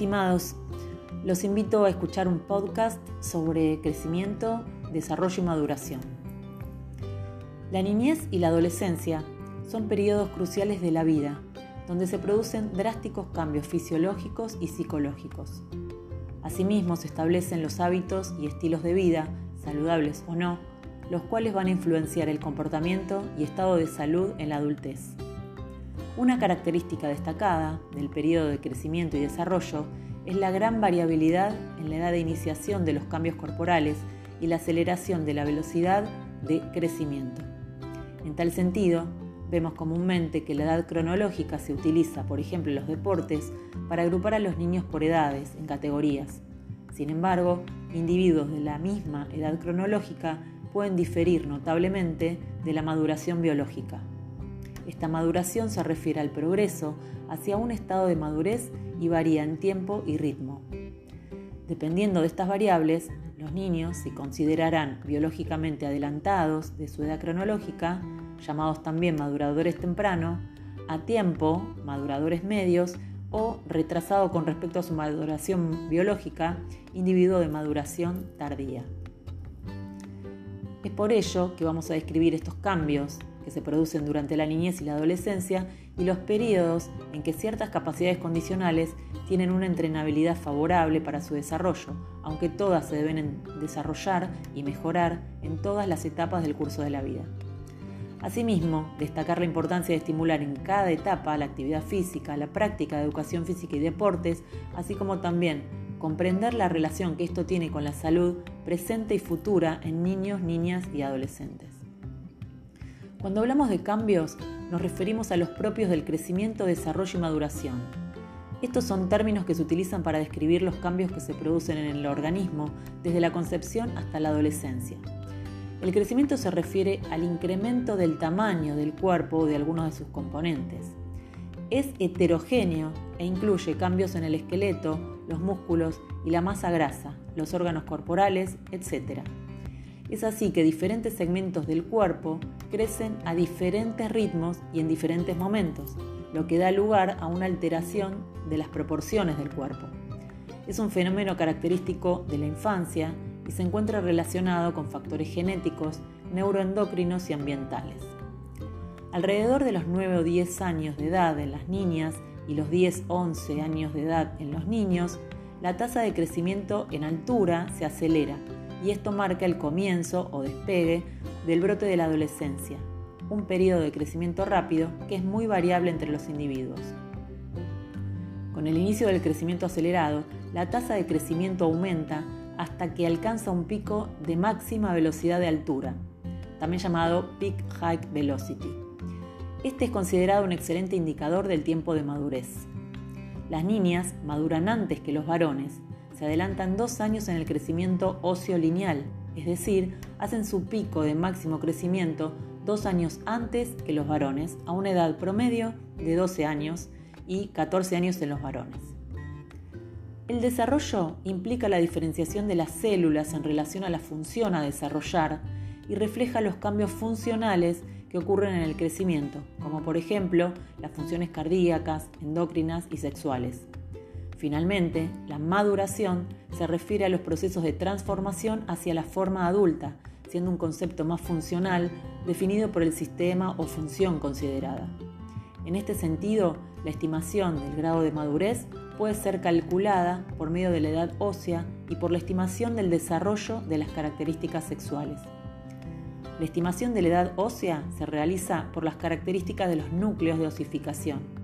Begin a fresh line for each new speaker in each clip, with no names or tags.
estimados, los invito a escuchar un podcast sobre crecimiento, desarrollo y maduración. La niñez y la adolescencia son periodos cruciales de la vida, donde se producen drásticos cambios fisiológicos y psicológicos. Asimismo, se establecen los hábitos y estilos de vida, saludables o no, los cuales van a influenciar el comportamiento y estado de salud en la adultez. Una característica destacada del periodo de crecimiento y desarrollo es la gran variabilidad en la edad de iniciación de los cambios corporales y la aceleración de la velocidad de crecimiento. En tal sentido, vemos comúnmente que la edad cronológica se utiliza, por ejemplo, en los deportes, para agrupar a los niños por edades, en categorías. Sin embargo, individuos de la misma edad cronológica pueden diferir notablemente de la maduración biológica. Esta maduración se refiere al progreso hacia un estado de madurez y varía en tiempo y ritmo. Dependiendo de estas variables, los niños se considerarán biológicamente adelantados de su edad cronológica, llamados también maduradores temprano, a tiempo, maduradores medios, o retrasado con respecto a su maduración biológica, individuo de maduración tardía. Es por ello que vamos a describir estos cambios se producen durante la niñez y la adolescencia y los periodos en que ciertas capacidades condicionales tienen una entrenabilidad favorable para su desarrollo, aunque todas se deben desarrollar y mejorar en todas las etapas del curso de la vida. Asimismo, destacar la importancia de estimular en cada etapa la actividad física, la práctica de educación física y deportes, así como también comprender la relación que esto tiene con la salud presente y futura en niños, niñas y adolescentes. Cuando hablamos de cambios, nos referimos a los propios del crecimiento, desarrollo y maduración. Estos son términos que se utilizan para describir los cambios que se producen en el organismo desde la concepción hasta la adolescencia. El crecimiento se refiere al incremento del tamaño del cuerpo o de algunos de sus componentes. Es heterogéneo e incluye cambios en el esqueleto, los músculos y la masa grasa, los órganos corporales, etc. Es así que diferentes segmentos del cuerpo crecen a diferentes ritmos y en diferentes momentos, lo que da lugar a una alteración de las proporciones del cuerpo. Es un fenómeno característico de la infancia y se encuentra relacionado con factores genéticos, neuroendocrinos y ambientales. Alrededor de los 9 o 10 años de edad en las niñas y los 10-11 años de edad en los niños, la tasa de crecimiento en altura se acelera y esto marca el comienzo o despegue del brote de la adolescencia, un periodo de crecimiento rápido que es muy variable entre los individuos. Con el inicio del crecimiento acelerado, la tasa de crecimiento aumenta hasta que alcanza un pico de máxima velocidad de altura, también llamado Peak Height Velocity. Este es considerado un excelente indicador del tiempo de madurez. Las niñas maduran antes que los varones, se adelantan dos años en el crecimiento óseo lineal, es decir, hacen su pico de máximo crecimiento dos años antes que los varones, a una edad promedio de 12 años y 14 años en los varones. El desarrollo implica la diferenciación de las células en relación a la función a desarrollar y refleja los cambios funcionales que ocurren en el crecimiento, como por ejemplo las funciones cardíacas, endocrinas y sexuales. Finalmente, la maduración se refiere a los procesos de transformación hacia la forma adulta, siendo un concepto más funcional definido por el sistema o función considerada. En este sentido, la estimación del grado de madurez puede ser calculada por medio de la edad ósea y por la estimación del desarrollo de las características sexuales. La estimación de la edad ósea se realiza por las características de los núcleos de osificación.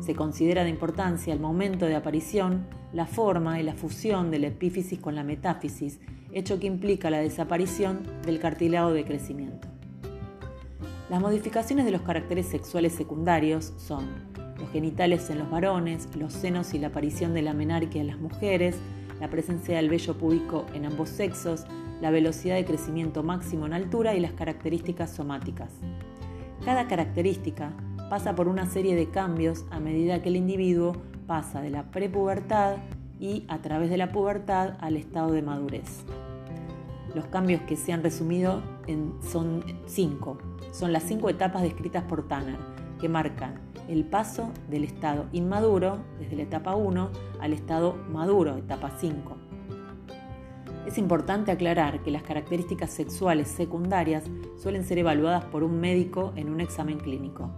Se considera de importancia el momento de aparición, la forma y la fusión de la epífisis con la metáfisis, hecho que implica la desaparición del cartílago de crecimiento. Las modificaciones de los caracteres sexuales secundarios son los genitales en los varones, los senos y la aparición de la menarquia en las mujeres, la presencia del vello púbico en ambos sexos, la velocidad de crecimiento máximo en altura y las características somáticas. Cada característica pasa por una serie de cambios a medida que el individuo pasa de la prepubertad y a través de la pubertad al estado de madurez. Los cambios que se han resumido son cinco. Son las cinco etapas descritas por Tanner. que marcan el paso del estado inmaduro, desde la etapa 1, al estado maduro, etapa 5. Es importante aclarar que las características sexuales secundarias suelen ser evaluadas por un médico en un examen clínico.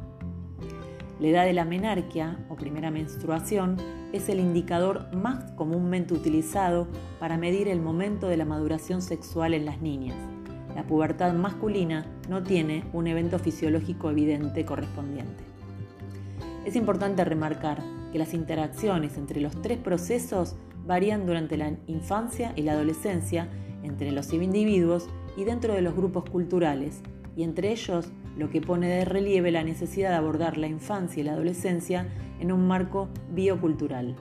La edad de la menarquia o primera menstruación es el indicador más comúnmente utilizado para medir el momento de la maduración sexual en las niñas. La pubertad masculina no tiene un evento fisiológico evidente correspondiente. Es importante remarcar que las interacciones entre los tres procesos varían durante la infancia y la adolescencia entre los individuos y dentro de los grupos culturales, y entre ellos lo que pone de relieve la necesidad de abordar la infancia y la adolescencia en un marco biocultural.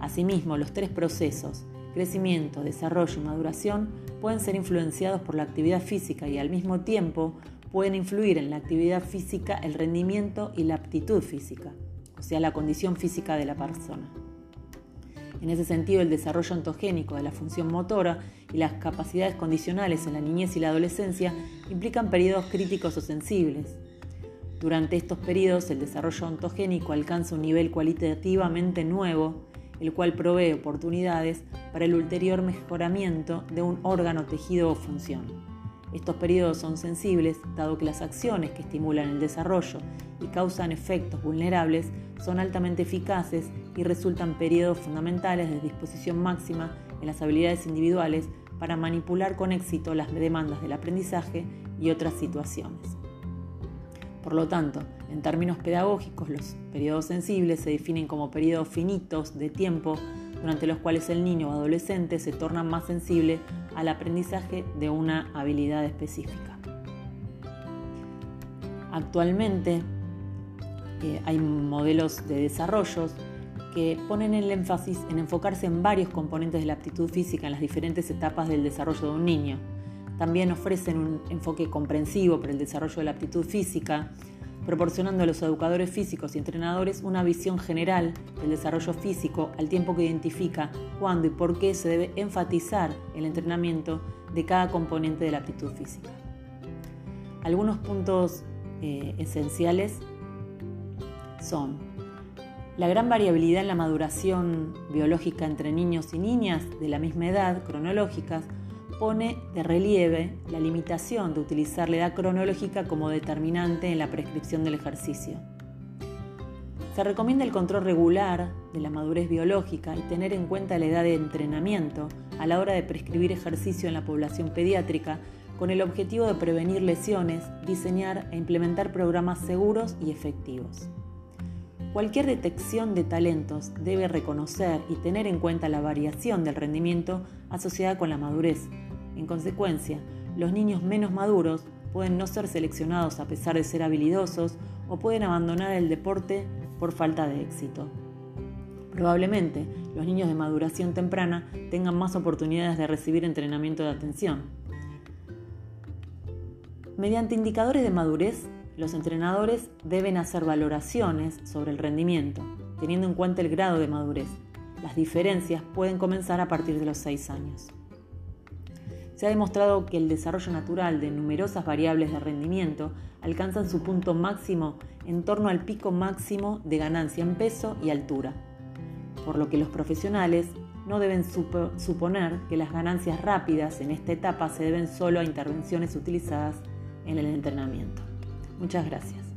Asimismo, los tres procesos, crecimiento, desarrollo y maduración, pueden ser influenciados por la actividad física y al mismo tiempo pueden influir en la actividad física el rendimiento y la aptitud física, o sea, la condición física de la persona. En ese sentido, el desarrollo ontogénico de la función motora y las capacidades condicionales en la niñez y la adolescencia implican periodos críticos o sensibles. Durante estos periodos, el desarrollo ontogénico alcanza un nivel cualitativamente nuevo, el cual provee oportunidades para el ulterior mejoramiento de un órgano, tejido o función. Estos periodos son sensibles, dado que las acciones que estimulan el desarrollo y causan efectos vulnerables son altamente eficaces y resultan periodos fundamentales de disposición máxima en las habilidades individuales para manipular con éxito las demandas del aprendizaje y otras situaciones. Por lo tanto, en términos pedagógicos, los periodos sensibles se definen como periodos finitos de tiempo durante los cuales el niño o adolescente se torna más sensible al aprendizaje de una habilidad específica. Actualmente eh, hay modelos de desarrollos que ponen el énfasis en enfocarse en varios componentes de la aptitud física en las diferentes etapas del desarrollo de un niño. También ofrecen un enfoque comprensivo para el desarrollo de la aptitud física, proporcionando a los educadores físicos y entrenadores una visión general del desarrollo físico al tiempo que identifica cuándo y por qué se debe enfatizar el entrenamiento de cada componente de la aptitud física. Algunos puntos eh, esenciales son la gran variabilidad en la maduración biológica entre niños y niñas de la misma edad cronológicas pone de relieve la limitación de utilizar la edad cronológica como determinante en la prescripción del ejercicio. Se recomienda el control regular de la madurez biológica y tener en cuenta la edad de entrenamiento a la hora de prescribir ejercicio en la población pediátrica con el objetivo de prevenir lesiones, diseñar e implementar programas seguros y efectivos. Cualquier detección de talentos debe reconocer y tener en cuenta la variación del rendimiento asociada con la madurez. En consecuencia, los niños menos maduros pueden no ser seleccionados a pesar de ser habilidosos o pueden abandonar el deporte por falta de éxito. Probablemente los niños de maduración temprana tengan más oportunidades de recibir entrenamiento de atención. Mediante indicadores de madurez los entrenadores deben hacer valoraciones sobre el rendimiento, teniendo en cuenta el grado de madurez. Las diferencias pueden comenzar a partir de los 6 años. Se ha demostrado que el desarrollo natural de numerosas variables de rendimiento alcanzan su punto máximo en torno al pico máximo de ganancia en peso y altura, por lo que los profesionales no deben suponer que las ganancias rápidas en esta etapa se deben solo a intervenciones utilizadas en el entrenamiento. Muchas gracias.